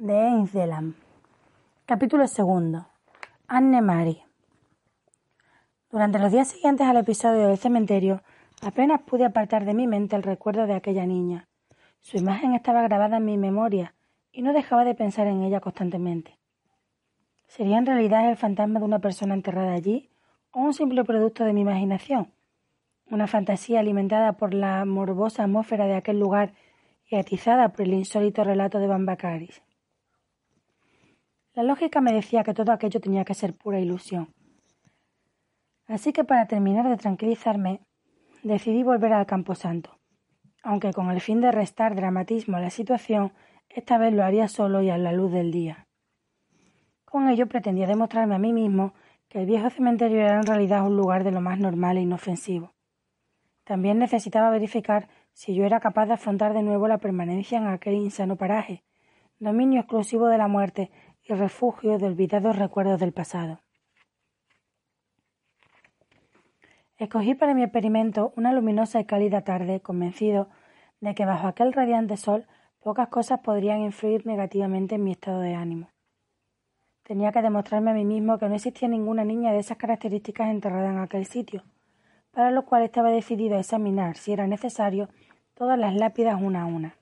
de Ains Delam. Capítulo segundo. Anne Mary. Durante los días siguientes al episodio del cementerio, apenas pude apartar de mi mente el recuerdo de aquella niña. Su imagen estaba grabada en mi memoria y no dejaba de pensar en ella constantemente. ¿Sería en realidad el fantasma de una persona enterrada allí o un simple producto de mi imaginación? Una fantasía alimentada por la morbosa atmósfera de aquel lugar y atizada por el insólito relato de Bambacaris. La lógica me decía que todo aquello tenía que ser pura ilusión. Así que para terminar de tranquilizarme, decidí volver al camposanto, aunque con el fin de restar dramatismo a la situación, esta vez lo haría solo y a la luz del día. Con ello pretendía demostrarme a mí mismo que el viejo cementerio era en realidad un lugar de lo más normal e inofensivo. También necesitaba verificar si yo era capaz de afrontar de nuevo la permanencia en aquel insano paraje, dominio exclusivo de la muerte y refugio de olvidados recuerdos del pasado. Escogí para mi experimento una luminosa y cálida tarde, convencido de que bajo aquel radiante sol pocas cosas podrían influir negativamente en mi estado de ánimo. Tenía que demostrarme a mí mismo que no existía ninguna niña de esas características enterrada en aquel sitio, para lo cual estaba decidido a examinar, si era necesario, todas las lápidas una a una.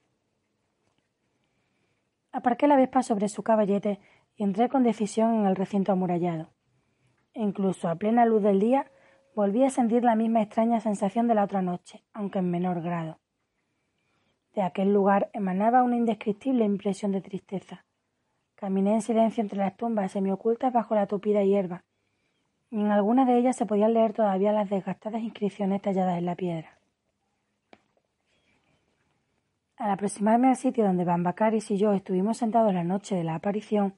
Aparqué la vespa sobre su caballete y entré con decisión en el recinto amurallado. Incluso a plena luz del día volví a sentir la misma extraña sensación de la otra noche, aunque en menor grado. De aquel lugar emanaba una indescriptible impresión de tristeza. Caminé en silencio entre las tumbas semiocultas bajo la tupida hierba, y en algunas de ellas se podían leer todavía las desgastadas inscripciones talladas en la piedra. Al aproximarme al sitio donde Bambacaris y yo estuvimos sentados la noche de la aparición,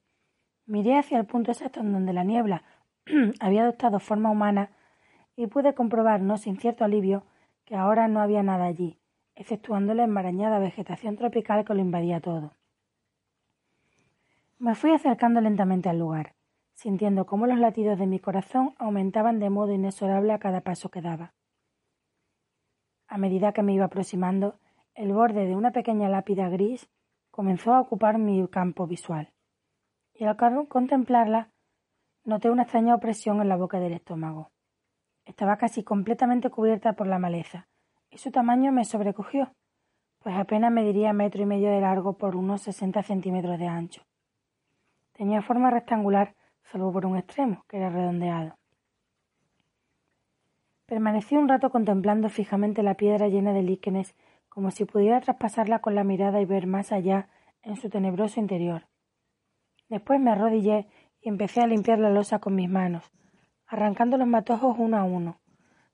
miré hacia el punto exacto en donde la niebla había adoptado forma humana y pude comprobar, no sin cierto alivio, que ahora no había nada allí, exceptuando la enmarañada vegetación tropical que lo invadía todo. Me fui acercando lentamente al lugar, sintiendo cómo los latidos de mi corazón aumentaban de modo inexorable a cada paso que daba. A medida que me iba aproximando, el borde de una pequeña lápida gris comenzó a ocupar mi campo visual, y al contemplarla noté una extraña opresión en la boca del estómago. Estaba casi completamente cubierta por la maleza, y su tamaño me sobrecogió, pues apenas mediría metro y medio de largo por unos sesenta centímetros de ancho. Tenía forma rectangular, salvo por un extremo, que era redondeado. Permanecí un rato contemplando fijamente la piedra llena de líquenes, como si pudiera traspasarla con la mirada y ver más allá en su tenebroso interior. Después me arrodillé y empecé a limpiar la losa con mis manos, arrancando los matojos uno a uno.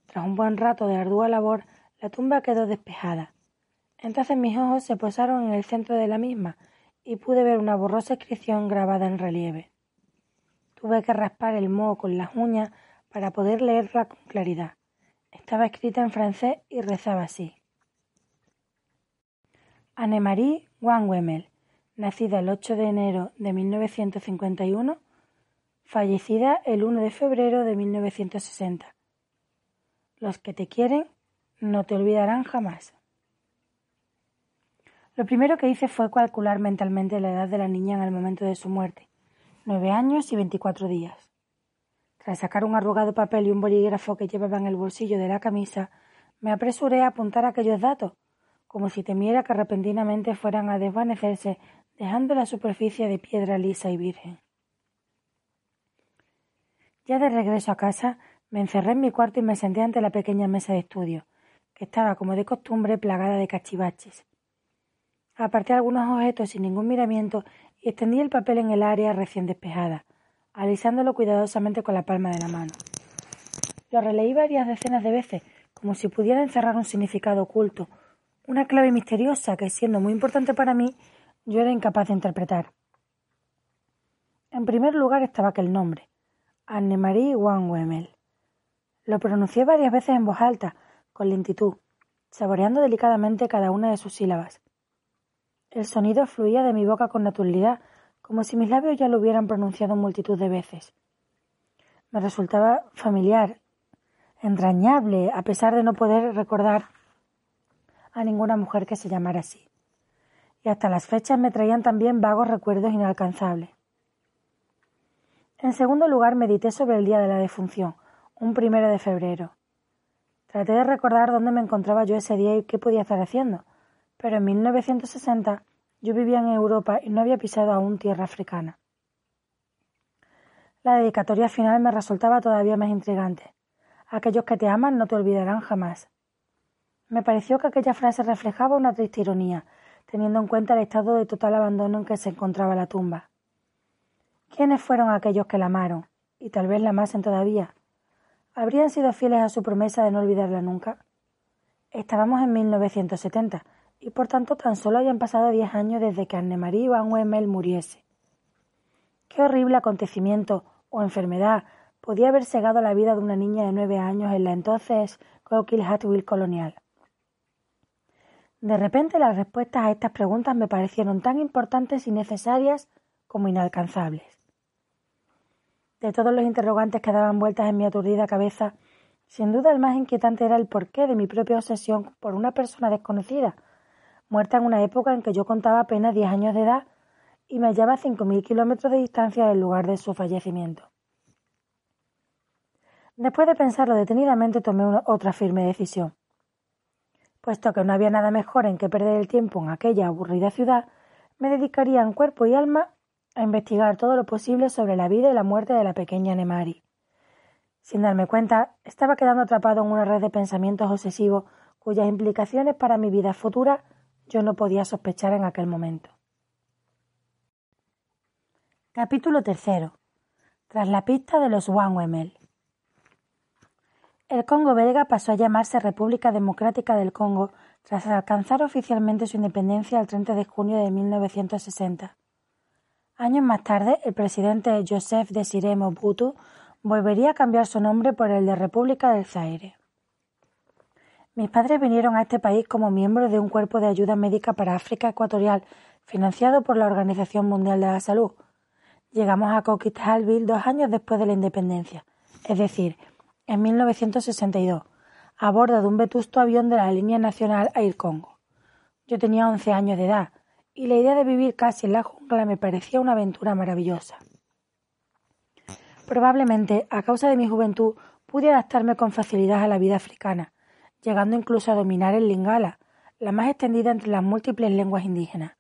Tras un buen rato de ardua labor, la tumba quedó despejada. Entonces mis ojos se posaron en el centro de la misma, y pude ver una borrosa inscripción grabada en relieve. Tuve que raspar el moho con las uñas para poder leerla con claridad. Estaba escrita en francés y rezaba así. Anne-Marie Wemmel, nacida el 8 de enero de 1951, fallecida el 1 de febrero de 1960. Los que te quieren no te olvidarán jamás. Lo primero que hice fue calcular mentalmente la edad de la niña en el momento de su muerte, nueve años y veinticuatro días. Tras sacar un arrugado papel y un bolígrafo que llevaba en el bolsillo de la camisa, me apresuré a apuntar aquellos datos, como si temiera que repentinamente fueran a desvanecerse, dejando la superficie de piedra lisa y virgen. Ya de regreso a casa, me encerré en mi cuarto y me senté ante la pequeña mesa de estudio, que estaba, como de costumbre, plagada de cachivaches. Aparté algunos objetos sin ningún miramiento y extendí el papel en el área recién despejada, alisándolo cuidadosamente con la palma de la mano. Lo releí varias decenas de veces, como si pudiera encerrar un significado oculto, una clave misteriosa que, siendo muy importante para mí, yo era incapaz de interpretar. En primer lugar estaba aquel nombre, Anne-Marie Wemmel. Lo pronuncié varias veces en voz alta, con lentitud, saboreando delicadamente cada una de sus sílabas. El sonido fluía de mi boca con naturalidad, como si mis labios ya lo hubieran pronunciado multitud de veces. Me resultaba familiar, entrañable, a pesar de no poder recordar a ninguna mujer que se llamara así. Y hasta las fechas me traían también vagos recuerdos inalcanzables. En segundo lugar, medité sobre el día de la defunción, un primero de febrero. Traté de recordar dónde me encontraba yo ese día y qué podía estar haciendo, pero en 1960 yo vivía en Europa y no había pisado aún tierra africana. La dedicatoria final me resultaba todavía más intrigante. Aquellos que te aman no te olvidarán jamás. Me pareció que aquella frase reflejaba una triste ironía, teniendo en cuenta el estado de total abandono en que se encontraba la tumba. ¿Quiénes fueron aquellos que la amaron? Y tal vez la amasen todavía. ¿Habrían sido fieles a su promesa de no olvidarla nunca? Estábamos en 1970 y por tanto tan solo habían pasado diez años desde que Anne-Marie Van Wemmel muriese. Qué horrible acontecimiento o enfermedad podía haber cegado la vida de una niña de nueve años en la entonces Coquille colonial. De repente las respuestas a estas preguntas me parecieron tan importantes y necesarias como inalcanzables. De todos los interrogantes que daban vueltas en mi aturdida cabeza, sin duda el más inquietante era el porqué de mi propia obsesión por una persona desconocida, muerta en una época en que yo contaba apenas diez años de edad y me hallaba a cinco mil kilómetros de distancia del lugar de su fallecimiento. Después de pensarlo detenidamente tomé otra firme decisión. Puesto que no había nada mejor en que perder el tiempo en aquella aburrida ciudad, me dedicaría en cuerpo y alma a investigar todo lo posible sobre la vida y la muerte de la pequeña Nemari. Sin darme cuenta, estaba quedando atrapado en una red de pensamientos obsesivos cuyas implicaciones para mi vida futura yo no podía sospechar en aquel momento. Capítulo tercero. Tras la pista de los Wanwemel. El Congo belga pasó a llamarse República Democrática del Congo tras alcanzar oficialmente su independencia el 30 de junio de 1960. Años más tarde, el presidente Joseph Desiré Mobutu volvería a cambiar su nombre por el de República del Zaire. Mis padres vinieron a este país como miembros de un cuerpo de ayuda médica para África Ecuatorial, financiado por la Organización Mundial de la Salud. Llegamos a Coquitlamville dos años después de la independencia, es decir, en 1962, a bordo de un vetusto avión de la línea nacional Air Congo. Yo tenía once años de edad y la idea de vivir casi en la jungla me parecía una aventura maravillosa. Probablemente, a causa de mi juventud, pude adaptarme con facilidad a la vida africana, llegando incluso a dominar el lingala, la más extendida entre las múltiples lenguas indígenas.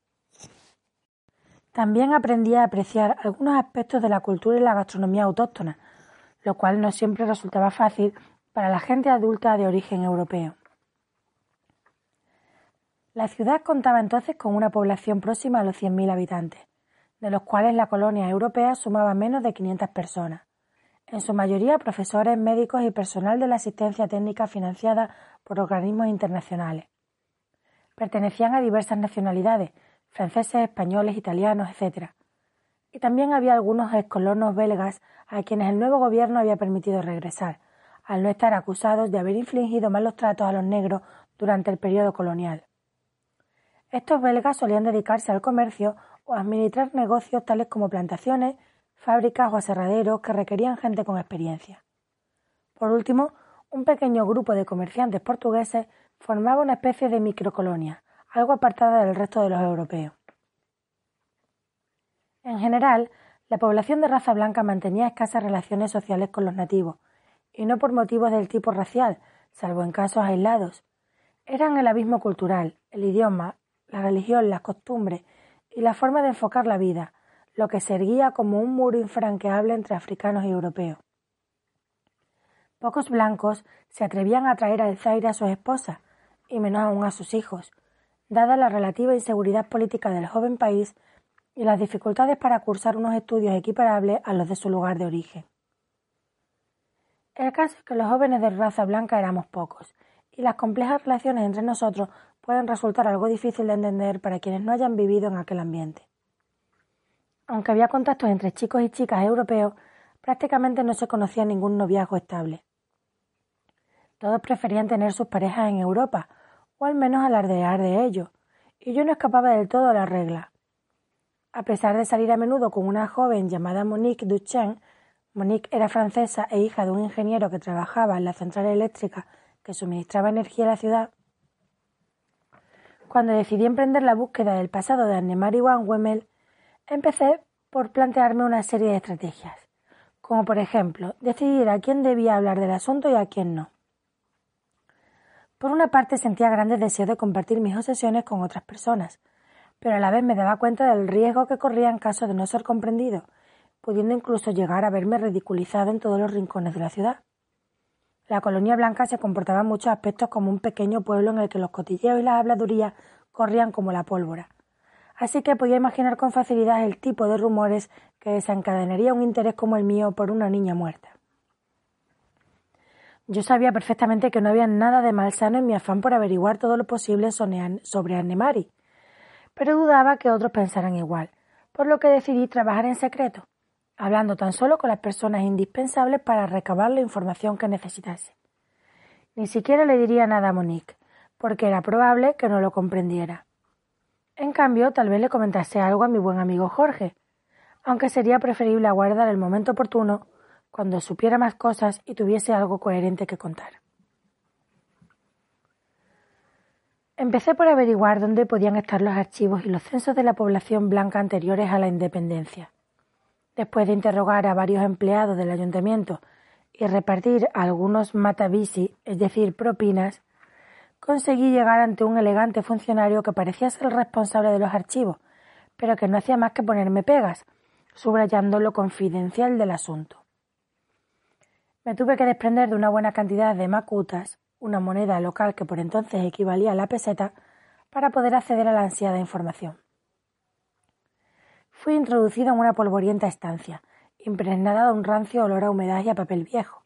También aprendí a apreciar algunos aspectos de la cultura y la gastronomía autóctona, lo cual no siempre resultaba fácil para la gente adulta de origen europeo. La ciudad contaba entonces con una población próxima a los 100.000 habitantes, de los cuales la colonia europea sumaba menos de 500 personas, en su mayoría profesores, médicos y personal de la asistencia técnica financiada por organismos internacionales. Pertenecían a diversas nacionalidades, franceses, españoles, italianos, etc. Y también había algunos excolonos belgas a quienes el nuevo gobierno había permitido regresar, al no estar acusados de haber infligido malos tratos a los negros durante el periodo colonial. Estos belgas solían dedicarse al comercio o administrar negocios tales como plantaciones, fábricas o aserraderos que requerían gente con experiencia. Por último, un pequeño grupo de comerciantes portugueses formaba una especie de microcolonia, algo apartada del resto de los europeos. En general, la población de raza blanca mantenía escasas relaciones sociales con los nativos, y no por motivos del tipo racial, salvo en casos aislados. Eran el abismo cultural, el idioma, la religión, las costumbres y la forma de enfocar la vida, lo que se erguía como un muro infranqueable entre africanos y europeos. Pocos blancos se atrevían a traer al Zaire a sus esposas, y menos aún a sus hijos, dada la relativa inseguridad política del joven país y las dificultades para cursar unos estudios equiparables a los de su lugar de origen. El caso es que los jóvenes de raza blanca éramos pocos, y las complejas relaciones entre nosotros pueden resultar algo difícil de entender para quienes no hayan vivido en aquel ambiente. Aunque había contactos entre chicos y chicas europeos, prácticamente no se conocía ningún noviazgo estable. Todos preferían tener sus parejas en Europa, o al menos alardear de ello, y yo no escapaba del todo a la regla. A pesar de salir a menudo con una joven llamada Monique Duchesne, Monique era francesa e hija de un ingeniero que trabajaba en la central eléctrica que suministraba energía a la ciudad, cuando decidí emprender la búsqueda del pasado de Anne-Marie Van Wemmel, empecé por plantearme una serie de estrategias, como por ejemplo decidir a quién debía hablar del asunto y a quién no. Por una parte sentía grandes deseos de compartir mis obsesiones con otras personas, pero a la vez me daba cuenta del riesgo que corría en caso de no ser comprendido, pudiendo incluso llegar a verme ridiculizado en todos los rincones de la ciudad. La colonia blanca se comportaba en muchos aspectos como un pequeño pueblo en el que los cotilleos y las habladurías corrían como la pólvora. Así que podía imaginar con facilidad el tipo de rumores que desencadenaría un interés como el mío por una niña muerta. Yo sabía perfectamente que no había nada de malsano en mi afán por averiguar todo lo posible sobre Anne-Marie, pero dudaba que otros pensaran igual, por lo que decidí trabajar en secreto hablando tan solo con las personas indispensables para recabar la información que necesitase. Ni siquiera le diría nada a Monique, porque era probable que no lo comprendiera. En cambio, tal vez le comentase algo a mi buen amigo Jorge, aunque sería preferible aguardar el momento oportuno cuando supiera más cosas y tuviese algo coherente que contar. Empecé por averiguar dónde podían estar los archivos y los censos de la población blanca anteriores a la independencia. Después de interrogar a varios empleados del ayuntamiento y repartir algunos matavisi, es decir, propinas, conseguí llegar ante un elegante funcionario que parecía ser el responsable de los archivos, pero que no hacía más que ponerme pegas, subrayando lo confidencial del asunto. Me tuve que desprender de una buena cantidad de macutas, una moneda local que por entonces equivalía a la peseta, para poder acceder a la ansiada información. Fui introducido en una polvorienta estancia, impregnada de un rancio olor a humedad y a papel viejo.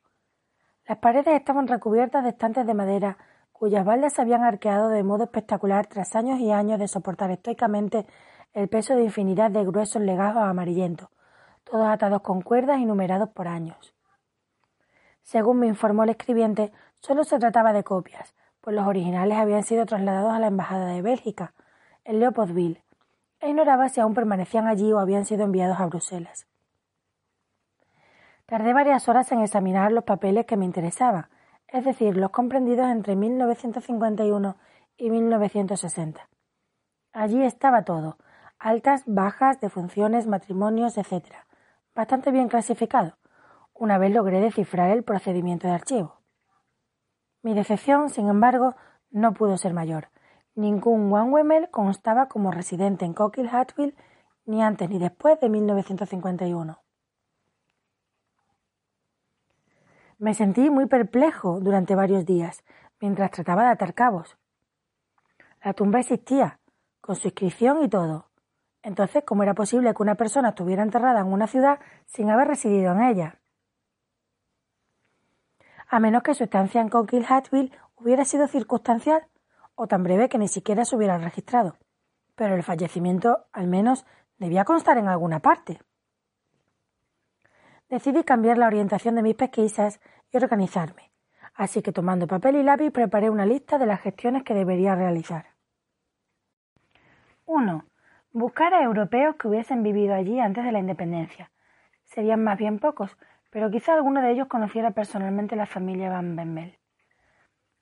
Las paredes estaban recubiertas de estantes de madera cuyas baldas se habían arqueado de modo espectacular tras años y años de soportar estoicamente el peso de infinidad de gruesos legajos amarillentos, todos atados con cuerdas y numerados por años. Según me informó el escribiente, solo se trataba de copias, pues los originales habían sido trasladados a la Embajada de Bélgica, en Leopoldville, e ignoraba si aún permanecían allí o habían sido enviados a Bruselas. Tardé varias horas en examinar los papeles que me interesaban, es decir, los comprendidos entre 1951 y 1960. Allí estaba todo, altas, bajas, defunciones, matrimonios, etc., bastante bien clasificado, una vez logré descifrar el procedimiento de archivo. Mi decepción, sin embargo, no pudo ser mayor. Ningún Wemmel constaba como residente en Coquille-Hatfield ni antes ni después de 1951. Me sentí muy perplejo durante varios días mientras trataba de atar cabos. La tumba existía, con su inscripción y todo. Entonces, ¿cómo era posible que una persona estuviera enterrada en una ciudad sin haber residido en ella? A menos que su estancia en Coquille-Hatfield hubiera sido circunstancial o tan breve que ni siquiera se hubiera registrado, pero el fallecimiento al menos debía constar en alguna parte. Decidí cambiar la orientación de mis pesquisas y organizarme, así que tomando papel y lápiz preparé una lista de las gestiones que debería realizar. 1. Buscar a europeos que hubiesen vivido allí antes de la independencia. Serían más bien pocos, pero quizá alguno de ellos conociera personalmente la familia Van Bemmel.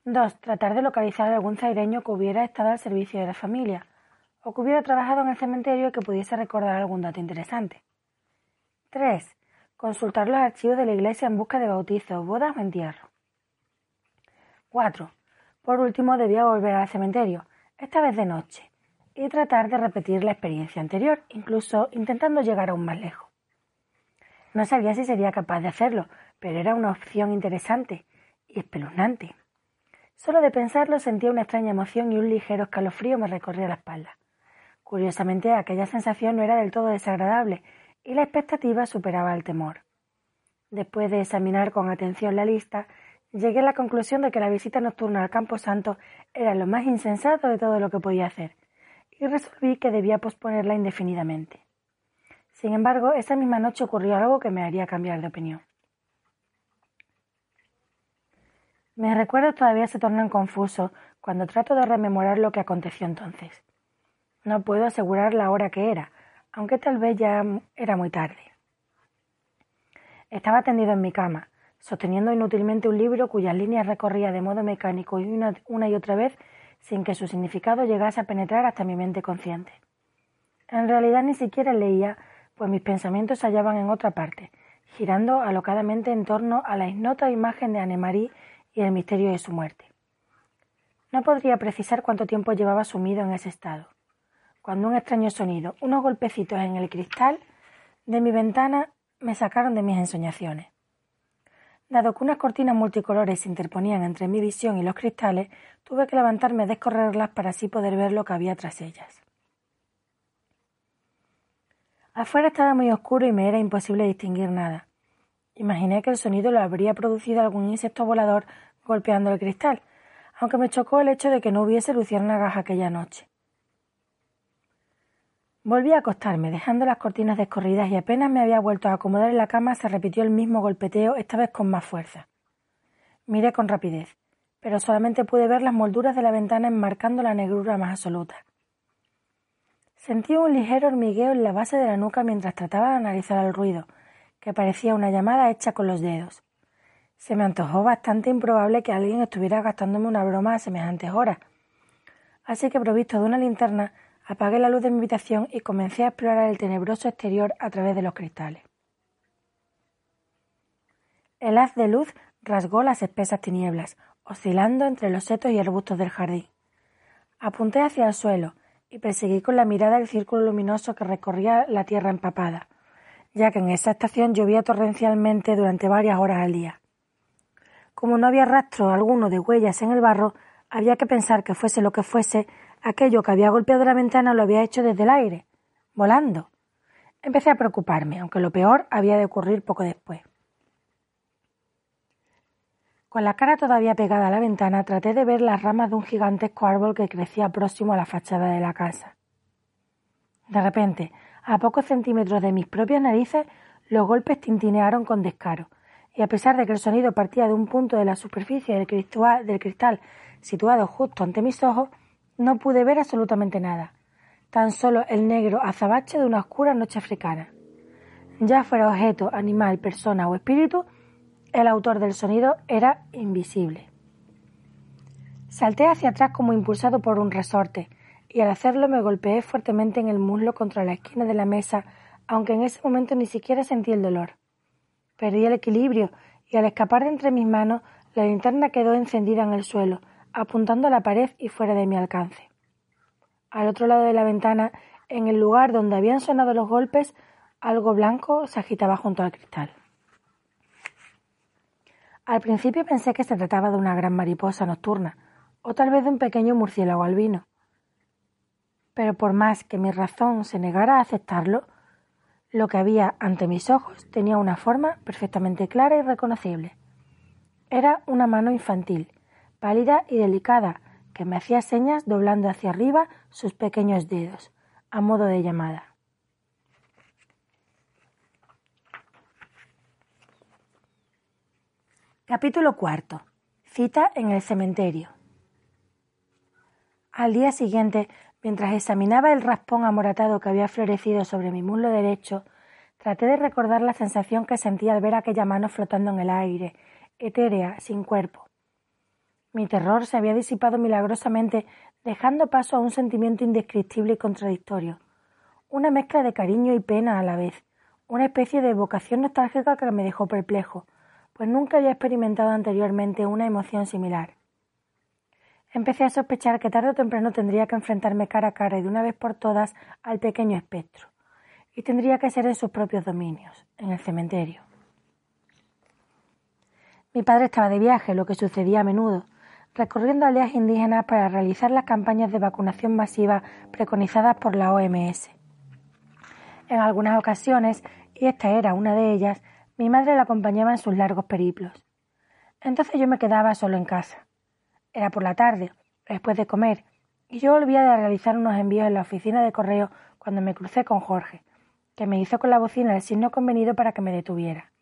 2. Tratar de localizar a algún zaireño que hubiera estado al servicio de la familia o que hubiera trabajado en el cementerio y que pudiese recordar algún dato interesante. 3. Consultar los archivos de la iglesia en busca de bautizos, bodas o entierro. 4. Por último, debía volver al cementerio, esta vez de noche, y tratar de repetir la experiencia anterior, incluso intentando llegar aún más lejos. No sabía si sería capaz de hacerlo, pero era una opción interesante y espeluznante. Solo de pensarlo sentía una extraña emoción y un ligero escalofrío me recorría la espalda. Curiosamente, aquella sensación no era del todo desagradable y la expectativa superaba el temor. Después de examinar con atención la lista, llegué a la conclusión de que la visita nocturna al Campo Santo era lo más insensato de todo lo que podía hacer, y resolví que debía posponerla indefinidamente. Sin embargo, esa misma noche ocurrió algo que me haría cambiar de opinión. Mis recuerdos todavía se tornan confusos cuando trato de rememorar lo que aconteció entonces. No puedo asegurar la hora que era, aunque tal vez ya era muy tarde. Estaba tendido en mi cama, sosteniendo inútilmente un libro cuyas líneas recorría de modo mecánico y una, una, y otra vez sin que su significado llegase a penetrar hasta mi mente consciente. En realidad ni siquiera leía, pues mis pensamientos se hallaban en otra parte, girando alocadamente en torno a la ignota imagen de Anne-Marie y el misterio de su muerte. No podría precisar cuánto tiempo llevaba sumido en ese estado, cuando un extraño sonido, unos golpecitos en el cristal de mi ventana me sacaron de mis ensoñaciones. Dado que unas cortinas multicolores se interponían entre mi visión y los cristales, tuve que levantarme a descorrerlas para así poder ver lo que había tras ellas. Afuera estaba muy oscuro y me era imposible distinguir nada. Imaginé que el sonido lo habría producido algún insecto volador golpeando el cristal, aunque me chocó el hecho de que no hubiese luciérnagas aquella noche. Volví a acostarme, dejando las cortinas descorridas y apenas me había vuelto a acomodar en la cama se repitió el mismo golpeteo, esta vez con más fuerza. Miré con rapidez, pero solamente pude ver las molduras de la ventana enmarcando la negrura más absoluta. Sentí un ligero hormigueo en la base de la nuca mientras trataba de analizar el ruido, que parecía una llamada hecha con los dedos. Se me antojó bastante improbable que alguien estuviera gastándome una broma a semejantes horas. Así que, provisto de una linterna, Apagué la luz de mi habitación y comencé a explorar el tenebroso exterior a través de los cristales. El haz de luz rasgó las espesas tinieblas, oscilando entre los setos y arbustos del jardín. Apunté hacia el suelo y perseguí con la mirada el círculo luminoso que recorría la tierra empapada, ya que en esa estación llovía torrencialmente durante varias horas al día. Como no había rastro alguno de huellas en el barro, había que pensar que fuese lo que fuese, Aquello que había golpeado la ventana lo había hecho desde el aire, volando. Empecé a preocuparme, aunque lo peor había de ocurrir poco después. Con la cara todavía pegada a la ventana, traté de ver las ramas de un gigantesco árbol que crecía próximo a la fachada de la casa. De repente, a pocos centímetros de mis propias narices, los golpes tintinearon con descaro, y a pesar de que el sonido partía de un punto de la superficie del cristal, situado justo ante mis ojos, no pude ver absolutamente nada, tan solo el negro azabache de una oscura noche africana. Ya fuera objeto, animal, persona o espíritu, el autor del sonido era invisible. Salté hacia atrás como impulsado por un resorte, y al hacerlo me golpeé fuertemente en el muslo contra la esquina de la mesa, aunque en ese momento ni siquiera sentí el dolor. Perdí el equilibrio y al escapar de entre mis manos, la linterna quedó encendida en el suelo, apuntando a la pared y fuera de mi alcance. Al otro lado de la ventana, en el lugar donde habían sonado los golpes, algo blanco se agitaba junto al cristal. Al principio pensé que se trataba de una gran mariposa nocturna, o tal vez de un pequeño murciélago albino. Pero por más que mi razón se negara a aceptarlo, lo que había ante mis ojos tenía una forma perfectamente clara y reconocible. Era una mano infantil, pálida y delicada, que me hacía señas doblando hacia arriba sus pequeños dedos, a modo de llamada. Capítulo cuarto. Cita en el cementerio. Al día siguiente, mientras examinaba el raspón amoratado que había florecido sobre mi muslo derecho, traté de recordar la sensación que sentí al ver aquella mano flotando en el aire, etérea, sin cuerpo. Mi terror se había disipado milagrosamente, dejando paso a un sentimiento indescriptible y contradictorio, una mezcla de cariño y pena a la vez, una especie de evocación nostálgica que me dejó perplejo, pues nunca había experimentado anteriormente una emoción similar. Empecé a sospechar que tarde o temprano tendría que enfrentarme cara a cara y de una vez por todas al pequeño espectro, y tendría que ser en sus propios dominios, en el cementerio. Mi padre estaba de viaje, lo que sucedía a menudo, recorriendo aldeas indígenas para realizar las campañas de vacunación masiva preconizadas por la OMS. En algunas ocasiones, y esta era una de ellas, mi madre la acompañaba en sus largos periplos. Entonces yo me quedaba solo en casa. Era por la tarde, después de comer, y yo volvía de realizar unos envíos en la oficina de correo cuando me crucé con Jorge, que me hizo con la bocina el signo convenido para que me detuviera.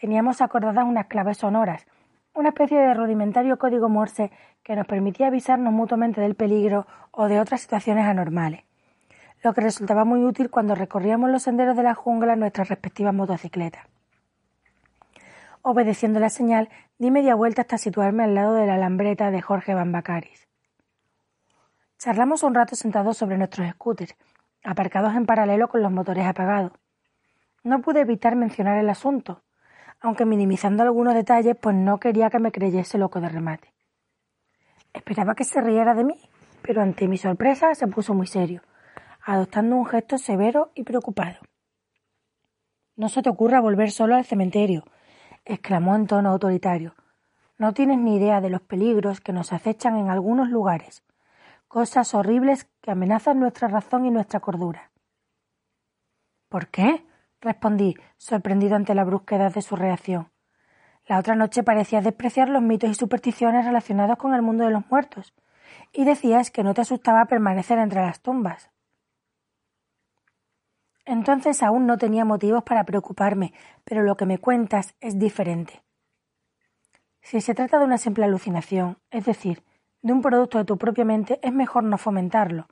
Teníamos acordadas unas claves sonoras, una especie de rudimentario código Morse que nos permitía avisarnos mutuamente del peligro o de otras situaciones anormales, lo que resultaba muy útil cuando recorríamos los senderos de la jungla en nuestras respectivas motocicletas. Obedeciendo la señal, di media vuelta hasta situarme al lado de la alambreta de Jorge Bambacaris. Charlamos un rato sentados sobre nuestros scooters, aparcados en paralelo con los motores apagados. No pude evitar mencionar el asunto, aunque minimizando algunos detalles, pues no quería que me creyese loco de remate. Esperaba que se riera de mí, pero ante mi sorpresa se puso muy serio, adoptando un gesto severo y preocupado. No se te ocurra volver solo al cementerio, exclamó en tono autoritario. No tienes ni idea de los peligros que nos acechan en algunos lugares, cosas horribles que amenazan nuestra razón y nuestra cordura. ¿Por qué? respondí, sorprendido ante la brusquedad de su reacción. La otra noche parecías despreciar los mitos y supersticiones relacionados con el mundo de los muertos, y decías que no te asustaba permanecer entre las tumbas. Entonces aún no tenía motivos para preocuparme, pero lo que me cuentas es diferente. Si se trata de una simple alucinación, es decir, de un producto de tu propia mente, es mejor no fomentarlo.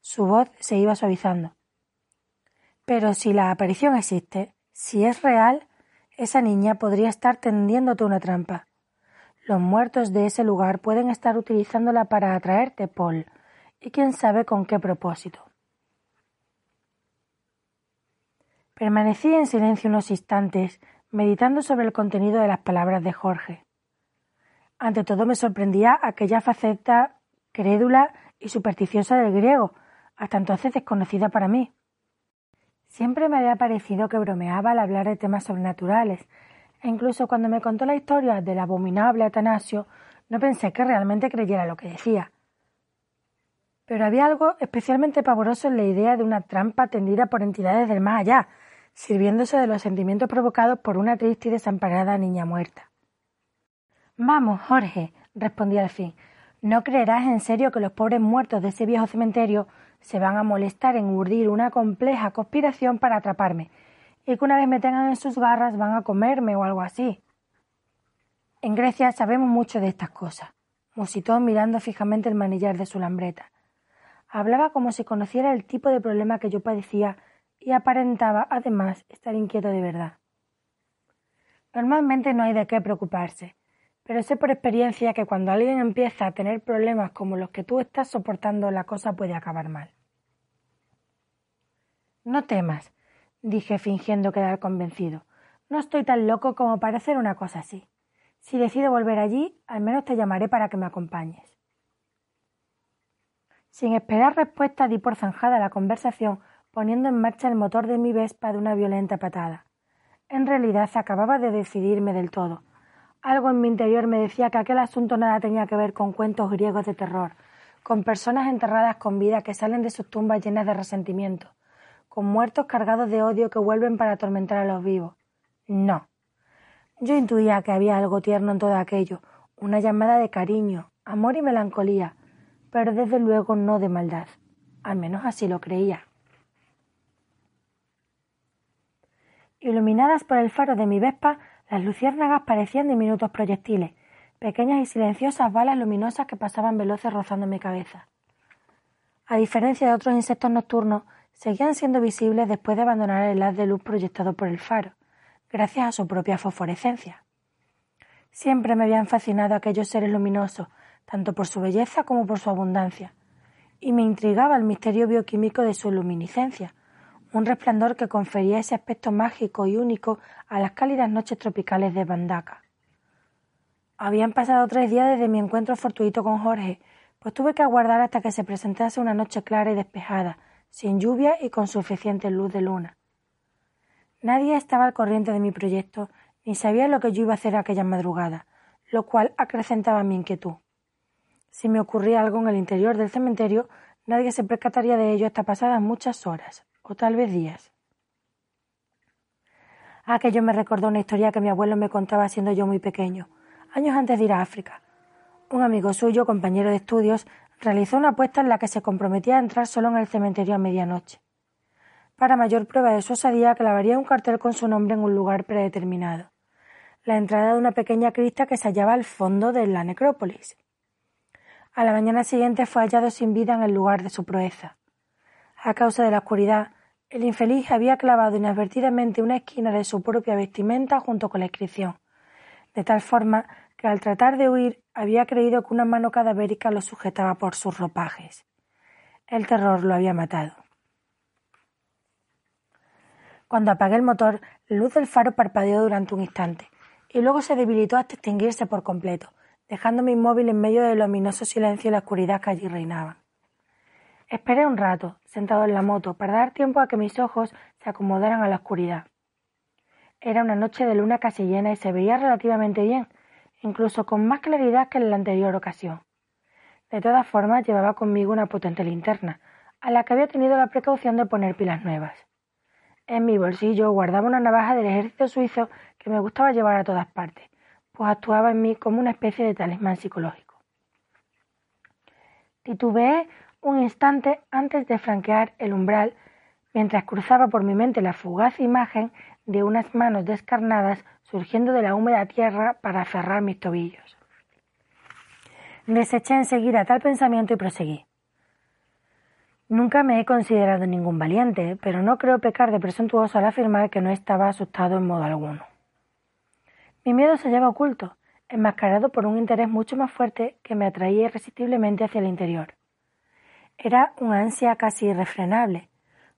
Su voz se iba suavizando. Pero si la aparición existe, si es real, esa niña podría estar tendiéndote una trampa. Los muertos de ese lugar pueden estar utilizándola para atraerte, Paul, y quién sabe con qué propósito. Permanecí en silencio unos instantes, meditando sobre el contenido de las palabras de Jorge. Ante todo me sorprendía aquella faceta crédula y supersticiosa del griego, hasta entonces desconocida para mí. Siempre me había parecido que bromeaba al hablar de temas sobrenaturales, e incluso cuando me contó la historia del abominable Atanasio, no pensé que realmente creyera lo que decía. Pero había algo especialmente pavoroso en la idea de una trampa tendida por entidades del más allá, sirviéndose de los sentimientos provocados por una triste y desamparada niña muerta. Vamos, Jorge, respondí al fin, no creerás en serio que los pobres muertos de ese viejo cementerio se van a molestar en urdir una compleja conspiración para atraparme, y que una vez me tengan en sus garras van a comerme o algo así. En Grecia sabemos mucho de estas cosas, musitó mirando fijamente el manillar de su lambreta. Hablaba como si conociera el tipo de problema que yo padecía y aparentaba, además, estar inquieto de verdad. Normalmente no hay de qué preocuparse, pero sé por experiencia que cuando alguien empieza a tener problemas como los que tú estás soportando, la cosa puede acabar mal. No temas, dije fingiendo quedar convencido. No estoy tan loco como para hacer una cosa así. Si decido volver allí, al menos te llamaré para que me acompañes. Sin esperar respuesta, di por zanjada la conversación, poniendo en marcha el motor de mi Vespa de una violenta patada. En realidad acababa de decidirme del todo, algo en mi interior me decía que aquel asunto nada tenía que ver con cuentos griegos de terror, con personas enterradas con vida que salen de sus tumbas llenas de resentimiento, con muertos cargados de odio que vuelven para atormentar a los vivos. No. Yo intuía que había algo tierno en todo aquello, una llamada de cariño, amor y melancolía, pero desde luego no de maldad. Al menos así lo creía. Iluminadas por el faro de mi Vespa, las luciérnagas parecían diminutos proyectiles, pequeñas y silenciosas balas luminosas que pasaban veloces rozando mi cabeza. A diferencia de otros insectos nocturnos, seguían siendo visibles después de abandonar el haz de luz proyectado por el faro, gracias a su propia fosforescencia. Siempre me habían fascinado aquellos seres luminosos, tanto por su belleza como por su abundancia, y me intrigaba el misterio bioquímico de su luminiscencia, un resplandor que confería ese aspecto mágico y único a las cálidas noches tropicales de Bandaka. Habían pasado tres días desde mi encuentro fortuito con Jorge, pues tuve que aguardar hasta que se presentase una noche clara y despejada, sin lluvia y con suficiente luz de luna. Nadie estaba al corriente de mi proyecto, ni sabía lo que yo iba a hacer aquella madrugada, lo cual acrecentaba mi inquietud. Si me ocurría algo en el interior del cementerio, nadie se percataría de ello hasta pasadas muchas horas, o tal vez días. Aquello me recordó una historia que mi abuelo me contaba siendo yo muy pequeño, años antes de ir a África. Un amigo suyo, compañero de estudios, realizó una apuesta en la que se comprometía a entrar solo en el cementerio a medianoche. Para mayor prueba de su osadía, clavaría un cartel con su nombre en un lugar predeterminado. La entrada de una pequeña crista que se hallaba al fondo de la necrópolis. A la mañana siguiente fue hallado sin vida en el lugar de su proeza. A causa de la oscuridad, el infeliz había clavado inadvertidamente una esquina de su propia vestimenta junto con la inscripción, de tal forma que al tratar de huir había creído que una mano cadavérica lo sujetaba por sus ropajes. El terror lo había matado. Cuando apagué el motor, la luz del faro parpadeó durante un instante y luego se debilitó hasta extinguirse por completo, dejándome inmóvil en medio del ominoso silencio y la oscuridad que allí reinaban. Esperé un rato, sentado en la moto, para dar tiempo a que mis ojos se acomodaran a la oscuridad. Era una noche de luna casi llena y se veía relativamente bien, incluso con más claridad que en la anterior ocasión. De todas formas, llevaba conmigo una potente linterna, a la que había tenido la precaución de poner pilas nuevas. En mi bolsillo guardaba una navaja del ejército suizo que me gustaba llevar a todas partes, pues actuaba en mí como una especie de talismán psicológico. Titubeé un instante antes de franquear el umbral, mientras cruzaba por mi mente la fugaz imagen de unas manos descarnadas surgiendo de la húmeda tierra para aferrar mis tobillos. Deseché enseguida tal pensamiento y proseguí. Nunca me he considerado ningún valiente, pero no creo pecar de presuntuoso al afirmar que no estaba asustado en modo alguno. Mi miedo se hallaba oculto, enmascarado por un interés mucho más fuerte que me atraía irresistiblemente hacia el interior. Era una ansia casi irrefrenable,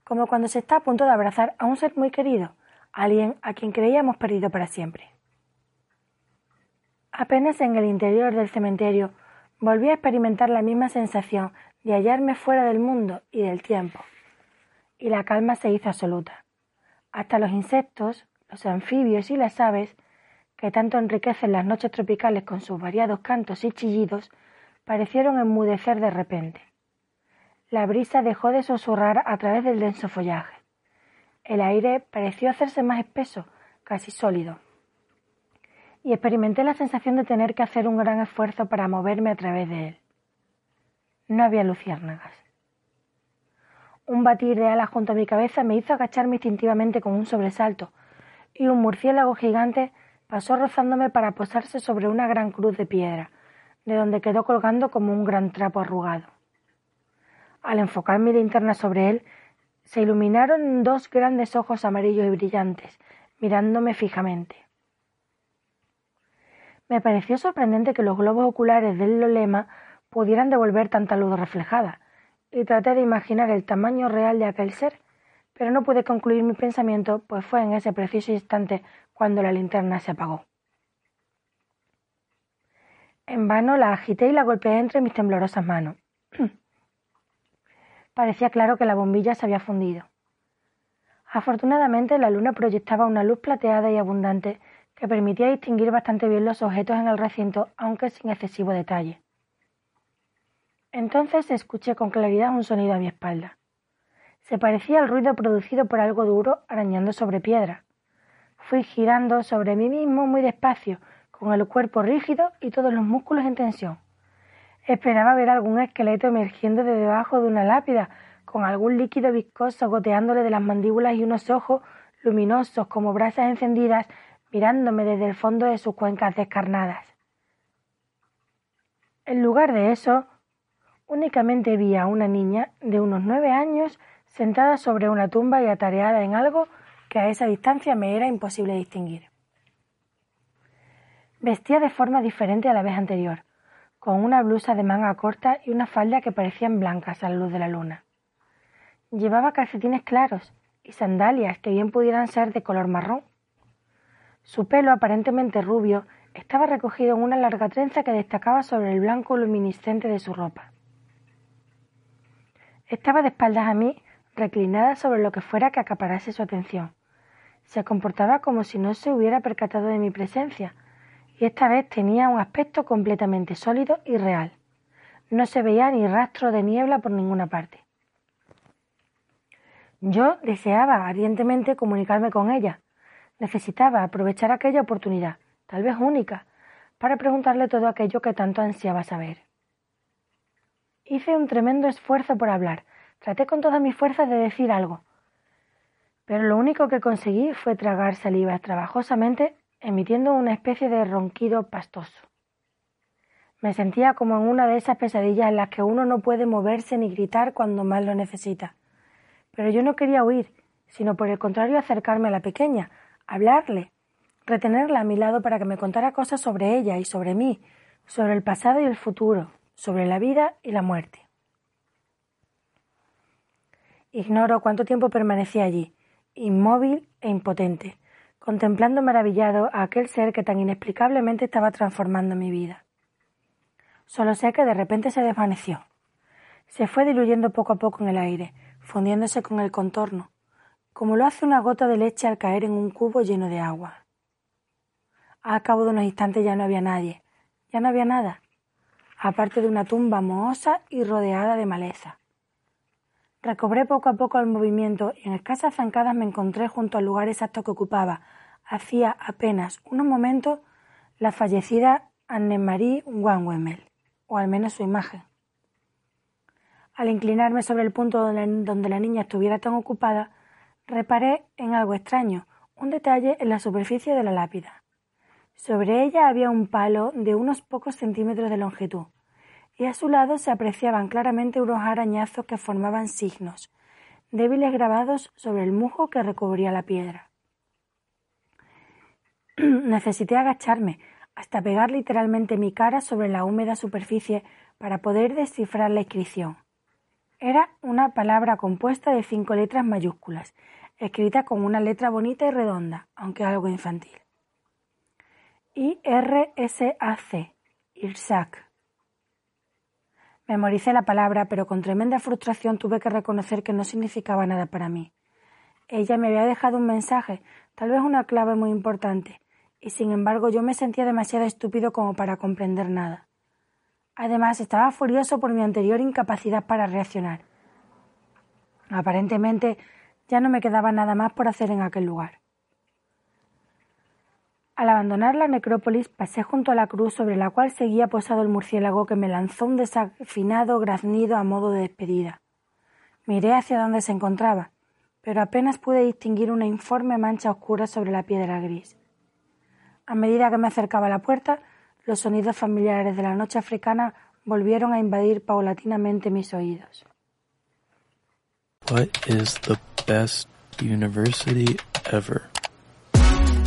como cuando se está a punto de abrazar a un ser muy querido, alguien a quien creíamos perdido para siempre. Apenas en el interior del cementerio volví a experimentar la misma sensación de hallarme fuera del mundo y del tiempo, y la calma se hizo absoluta. Hasta los insectos, los anfibios y las aves, que tanto enriquecen las noches tropicales con sus variados cantos y chillidos, parecieron enmudecer de repente. La brisa dejó de susurrar a través del denso follaje. El aire pareció hacerse más espeso, casi sólido. Y experimenté la sensación de tener que hacer un gran esfuerzo para moverme a través de él. No había luciérnagas. Un batir de alas junto a mi cabeza me hizo agacharme instintivamente con un sobresalto, y un murciélago gigante pasó rozándome para posarse sobre una gran cruz de piedra, de donde quedó colgando como un gran trapo arrugado. Al enfocar mi linterna sobre él, se iluminaron dos grandes ojos amarillos y brillantes, mirándome fijamente. Me pareció sorprendente que los globos oculares del lolema pudieran devolver tanta luz reflejada, y traté de imaginar el tamaño real de aquel ser, pero no pude concluir mi pensamiento, pues fue en ese preciso instante cuando la linterna se apagó. En vano la agité y la golpeé entre mis temblorosas manos. Parecía claro que la bombilla se había fundido. Afortunadamente la luna proyectaba una luz plateada y abundante que permitía distinguir bastante bien los objetos en el recinto, aunque sin excesivo detalle. Entonces escuché con claridad un sonido a mi espalda. Se parecía al ruido producido por algo duro arañando sobre piedra. Fui girando sobre mí mismo muy despacio, con el cuerpo rígido y todos los músculos en tensión. Esperaba ver algún esqueleto emergiendo de debajo de una lápida, con algún líquido viscoso goteándole de las mandíbulas y unos ojos luminosos como brasas encendidas mirándome desde el fondo de sus cuencas descarnadas. En lugar de eso, únicamente vi a una niña de unos nueve años sentada sobre una tumba y atareada en algo que a esa distancia me era imposible distinguir. Vestía de forma diferente a la vez anterior, con una blusa de manga corta y una falda que parecían blancas a la luz de la luna. Llevaba calcetines claros y sandalias que bien pudieran ser de color marrón. Su pelo, aparentemente rubio, estaba recogido en una larga trenza que destacaba sobre el blanco luminiscente de su ropa. Estaba de espaldas a mí, reclinada sobre lo que fuera que acaparase su atención. Se comportaba como si no se hubiera percatado de mi presencia, y esta vez tenía un aspecto completamente sólido y real. No se veía ni rastro de niebla por ninguna parte. Yo deseaba ardientemente comunicarme con ella. Necesitaba aprovechar aquella oportunidad, tal vez única, para preguntarle todo aquello que tanto ansiaba saber. Hice un tremendo esfuerzo por hablar. Traté con todas mis fuerzas de decir algo. pero lo único que conseguí fue tragar saliva trabajosamente, emitiendo una especie de ronquido pastoso. Me sentía como en una de esas pesadillas en las que uno no puede moverse ni gritar cuando más lo necesita. Pero yo no quería huir, sino por el contrario acercarme a la pequeña, hablarle, retenerla a mi lado para que me contara cosas sobre ella y sobre mí, sobre el pasado y el futuro, sobre la vida y la muerte. Ignoro cuánto tiempo permanecí allí, inmóvil e impotente, contemplando maravillado a aquel ser que tan inexplicablemente estaba transformando mi vida. Solo sé que de repente se desvaneció. Se fue diluyendo poco a poco en el aire, fundiéndose con el contorno, como lo hace una gota de leche al caer en un cubo lleno de agua. A cabo de unos instantes ya no había nadie, ya no había nada, aparte de una tumba mohosa y rodeada de maleza. Recobré poco a poco el movimiento y en escasas zancadas me encontré junto al lugar exacto que ocupaba, hacía apenas unos momentos, la fallecida Anne-Marie Wanwemel, o al menos su imagen. Al inclinarme sobre el punto donde la niña estuviera tan ocupada, reparé en algo extraño, un detalle en la superficie de la lápida. Sobre ella había un palo de unos pocos centímetros de longitud, y a su lado se apreciaban claramente unos arañazos que formaban signos, débiles grabados sobre el musgo que recubría la piedra. Necesité agacharme hasta pegar literalmente mi cara sobre la húmeda superficie para poder descifrar la inscripción. Era una palabra compuesta de cinco letras mayúsculas, escrita con una letra bonita y redonda, aunque algo infantil. I-R-S-A-C, Irsak, Memoricé la palabra, pero con tremenda frustración tuve que reconocer que no significaba nada para mí. Ella me había dejado un mensaje, tal vez una clave muy importante, y sin embargo yo me sentía demasiado estúpido como para comprender nada. Además, estaba furioso por mi anterior incapacidad para reaccionar. Aparentemente, ya no me quedaba nada más por hacer en aquel lugar. Al abandonar la necrópolis pasé junto a la cruz sobre la cual seguía posado el murciélago que me lanzó un desafinado graznido a modo de despedida. Miré hacia donde se encontraba, pero apenas pude distinguir una informe mancha oscura sobre la piedra gris. A medida que me acercaba a la puerta, los sonidos familiares de la noche africana volvieron a invadir paulatinamente mis oídos. What is the best university ever?